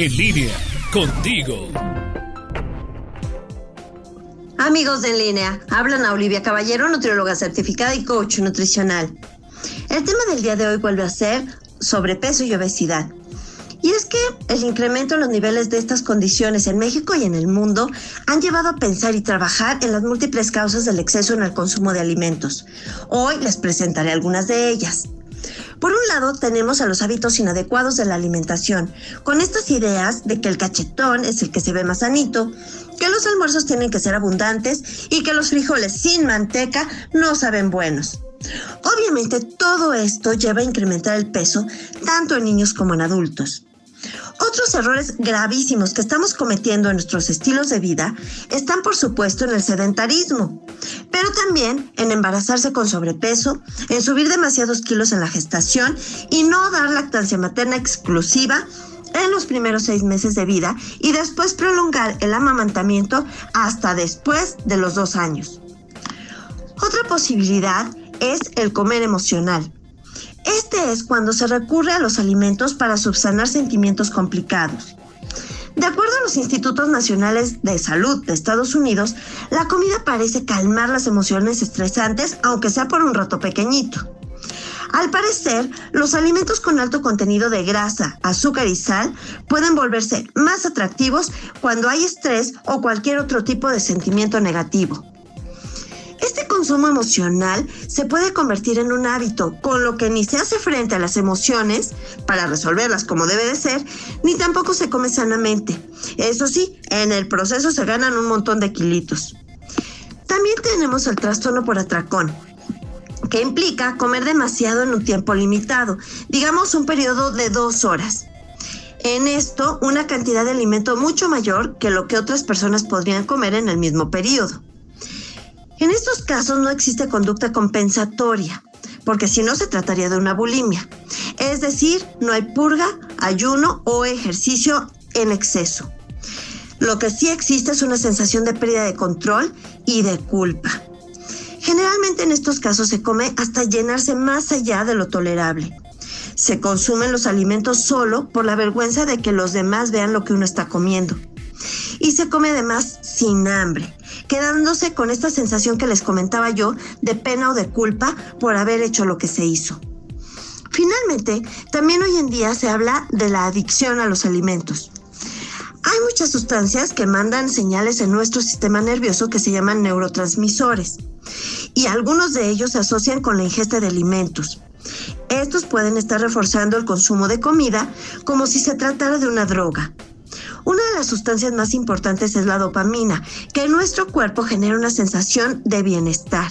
En línea, contigo. Amigos de En línea, hablan a Olivia Caballero, nutrióloga certificada y coach nutricional. El tema del día de hoy vuelve a ser sobrepeso y obesidad. Y es que el incremento en los niveles de estas condiciones en México y en el mundo han llevado a pensar y trabajar en las múltiples causas del exceso en el consumo de alimentos. Hoy les presentaré algunas de ellas. Por un lado, tenemos a los hábitos inadecuados de la alimentación, con estas ideas de que el cachetón es el que se ve más sanito, que los almuerzos tienen que ser abundantes y que los frijoles sin manteca no saben buenos. Obviamente todo esto lleva a incrementar el peso tanto en niños como en adultos. Otros errores gravísimos que estamos cometiendo en nuestros estilos de vida están por supuesto en el sedentarismo, pero también en embarazarse con sobrepeso, en subir demasiados kilos en la gestación y no dar lactancia materna exclusiva en los primeros seis meses de vida y después prolongar el amamantamiento hasta después de los dos años. Otra posibilidad es el comer emocional. Este es cuando se recurre a los alimentos para subsanar sentimientos complicados. De acuerdo a los Institutos Nacionales de Salud de Estados Unidos, la comida parece calmar las emociones estresantes, aunque sea por un rato pequeñito. Al parecer, los alimentos con alto contenido de grasa, azúcar y sal pueden volverse más atractivos cuando hay estrés o cualquier otro tipo de sentimiento negativo. Consumo emocional se puede convertir en un hábito, con lo que ni se hace frente a las emociones para resolverlas como debe de ser, ni tampoco se come sanamente. Eso sí, en el proceso se ganan un montón de kilitos. También tenemos el trastorno por atracón, que implica comer demasiado en un tiempo limitado, digamos un periodo de dos horas. En esto, una cantidad de alimento mucho mayor que lo que otras personas podrían comer en el mismo periodo. En estos casos no existe conducta compensatoria, porque si no se trataría de una bulimia. Es decir, no hay purga, ayuno o ejercicio en exceso. Lo que sí existe es una sensación de pérdida de control y de culpa. Generalmente en estos casos se come hasta llenarse más allá de lo tolerable. Se consumen los alimentos solo por la vergüenza de que los demás vean lo que uno está comiendo. Y se come además sin hambre, quedándose con esta sensación que les comentaba yo de pena o de culpa por haber hecho lo que se hizo. Finalmente, también hoy en día se habla de la adicción a los alimentos. Hay muchas sustancias que mandan señales en nuestro sistema nervioso que se llaman neurotransmisores y algunos de ellos se asocian con la ingesta de alimentos. Estos pueden estar reforzando el consumo de comida como si se tratara de una droga. Una de las sustancias más importantes es la dopamina, que en nuestro cuerpo genera una sensación de bienestar.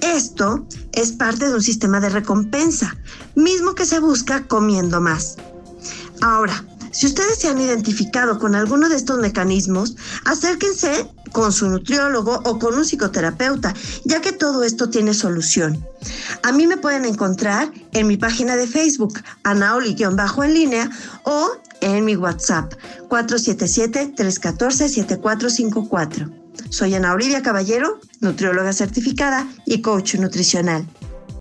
Esto es parte de un sistema de recompensa, mismo que se busca comiendo más. Ahora, si ustedes se han identificado con alguno de estos mecanismos, acérquense con su nutriólogo o con un psicoterapeuta, ya que todo esto tiene solución. A mí me pueden encontrar en mi página de Facebook, Anaoli-bajo en línea, o en mi WhatsApp 477-314-7454. Soy Ana Olivia Caballero, nutrióloga certificada y coach nutricional.